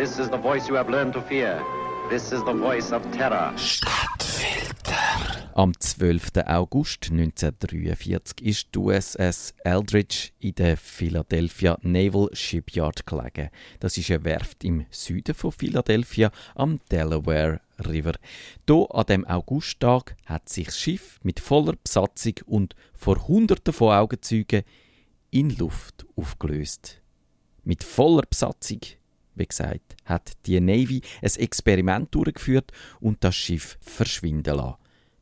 This is the voice you have learned to fear. This is the voice of terror. Stadtfilter. Am 12. August 1943 ist die USS Eldridge in der Philadelphia Naval Shipyard gelegen. Das ist eine Werft im Süden von Philadelphia am Delaware River. Hier an dem Augusttag hat sich das Schiff mit voller Besatzung und vor Hunderten von Augenzeugen in Luft aufgelöst. Mit voller Besatzung wie gesagt, hat die Navy ein Experiment durchgeführt und das Schiff verschwinden lassen.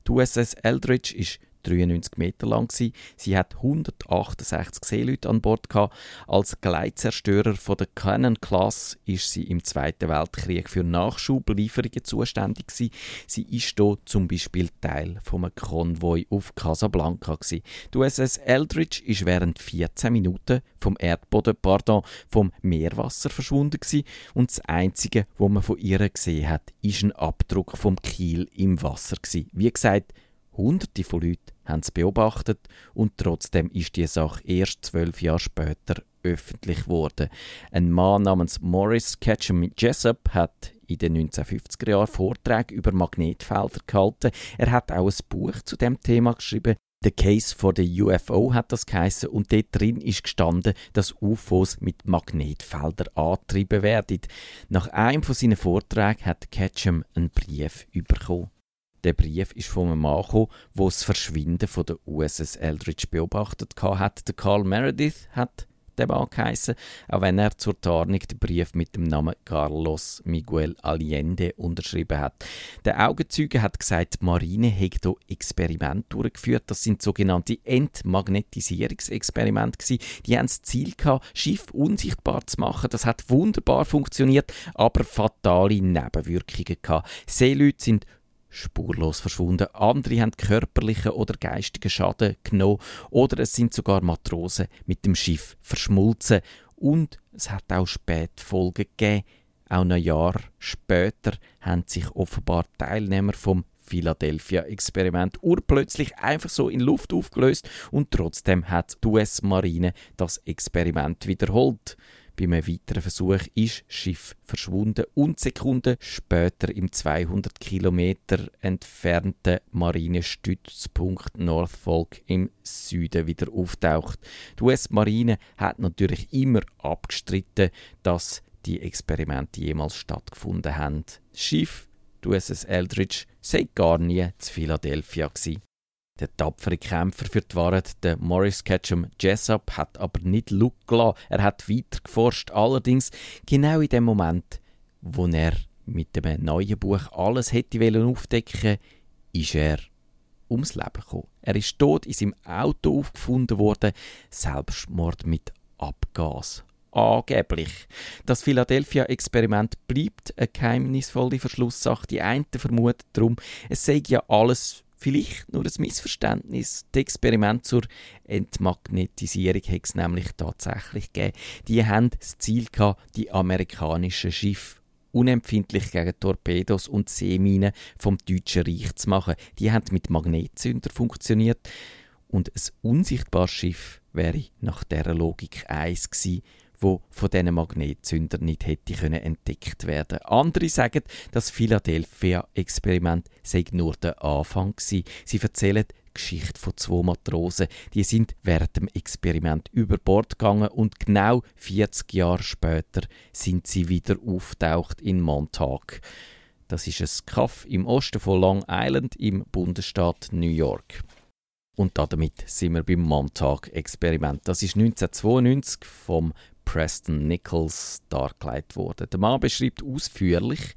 Die USS Eldridge ist 93 Meter lang. Gewesen. Sie hat 168 Seeleute an Bord. Gehabt. Als Gleitzerstörer von der Cannon Class ist sie im Zweiten Weltkrieg für Nachschublieferungen zuständig. Gewesen. Sie ist hier zum Beispiel Teil vom Konvoi auf Casablanca. Gewesen. Die USS Eldridge ist während 14 Minuten vom Erdboden, pardon, vom Meerwasser verschwunden gewesen. und das Einzige, was man von ihr gesehen hat, ist ein Abdruck vom Kiel im Wasser gewesen. Wie gesagt, Hunderte von Leuten haben es beobachtet und trotzdem ist die Sache erst zwölf Jahre später öffentlich geworden. Ein Mann namens Morris Ketchum Jessup hat in den 1950er Jahren Vorträge über Magnetfelder gehalten. Er hat auch ein Buch zu dem Thema geschrieben. The Case for the UFO hat das geheißen und dort drin ist gestanden, dass UFOs mit Magnetfeldern angetrieben werden. Nach einem von seinen Vorträgen hat Ketchum einen Brief bekommen. Der Brief ist von einem Mann gekommen, der das Verschwinden von der USS Eldridge beobachtet hat. Der Carl Meredith hat der Mann geheissen, auch wenn er zur Tarnung den Brief mit dem Namen Carlos Miguel Allende unterschrieben hat. Der Augenzeuge hat gesagt, die Marine hätte hier Experimente durchgeführt. Das sind sogenannte Entmagnetisierungsexperimente Die haben das Ziel gehabt, Schiff unsichtbar zu machen. Das hat wunderbar funktioniert, aber fatale Nebenwirkungen gehabt. Seeleute sind spurlos verschwunden. Andere haben körperlichen oder geistigen Schaden genommen oder es sind sogar Matrosen mit dem Schiff verschmolzen. Und es hat auch Spätfolgen gegeben. Auch ein Jahr später haben sich offenbar Teilnehmer vom Philadelphia-Experiment urplötzlich einfach so in Luft aufgelöst und trotzdem hat die US-Marine das Experiment wiederholt. Bei einem weiteren Versuch ist das Schiff verschwunden und Sekunden später im 200 Kilometer entfernten Marinestützpunkt Norfolk im Süden wieder auftaucht. Die US-Marine hat natürlich immer abgestritten, dass die Experimente jemals stattgefunden haben. Das Schiff, die USS Eldridge, sei gar nie zu Philadelphia gewesen. Der tapfere Kämpfer für die Wahrheit, der Morris Ketchum Jessup, hat aber nicht gelassen. Er hat weiter geforscht. Allerdings genau in dem Moment, wo er mit dem neuen Buch alles hätte aufdecken ist er ums Leben gekommen. Er ist tot in seinem Auto aufgefunden worden, Selbstmord mit Abgas. Angeblich. Das Philadelphia-Experiment bleibt eine geheimnisvolle Verschlusssache. Die einen vermuten darum, es sei ja alles Vielleicht nur ein Missverständnis. Das Experiment zur Entmagnetisierung hat es nämlich tatsächlich gegeben. Die haben das Ziel gehabt, die amerikanischen Schiffe unempfindlich gegen Torpedos und Seeminen vom Deutschen Reich zu machen. Die haben mit Magnetzünder funktioniert und ein unsichtbares Schiff wäre nach dieser Logik eins gewesen, wo von diesen Magnetzündern nicht hätte können entdeckt werden. Andere sagen, das Philadelphia-Experiment sei nur der Anfang gewesen. Sie erzählen die Geschichte von zwei Matrosen. Die sind während dem Experiment über Bord gegangen und genau 40 Jahre später sind sie wieder auftaucht in Montauk. Das ist ein Kaff im Osten von Long Island im Bundesstaat New York. Und damit sind wir beim Montauk-Experiment. Das ist 1992 vom Preston Nichols dargelegt worden. Der Mann beschreibt ausführlich,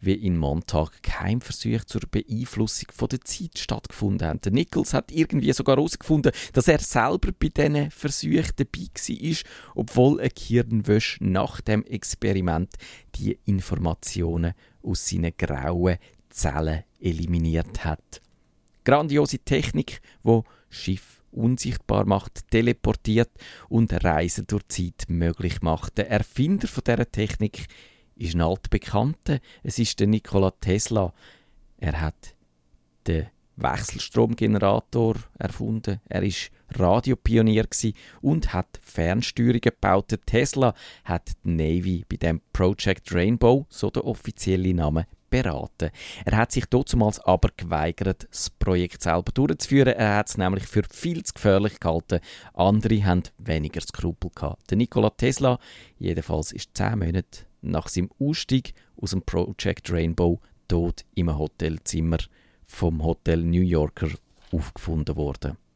wie in Montag Geheimversuche zur Beeinflussung der Zeit stattgefunden haben. Der Nichols hat irgendwie sogar herausgefunden, dass er selber bei diesen Versuchen dabei war, obwohl ein Kirnwäsch nach dem Experiment die Informationen aus seinen grauen Zellen eliminiert hat. Grandiose Technik, wo Schiff unsichtbar macht, teleportiert und Reisen durch Zeit möglich macht. Der Erfinder von dieser Technik ist ein altbekannter. Es ist der Nikola Tesla. Er hat den Wechselstromgenerator erfunden. Er ist Radiopionier und hat Fernsteuerungen gebaut. Tesla hat die Navy bei dem Project Rainbow, so der offizielle Name, beraten. Er hat sich damals aber geweigert, das Projekt selber durchzuführen. Er hat es nämlich für viel zu gefährlich gehalten. Andere haben weniger Skrupel. Der Nikola Tesla jedenfalls ist zehn Monate nach seinem Ausstieg aus dem Project Rainbow tot im Hotelzimmer vom Hotel New Yorker aufgefunden worden.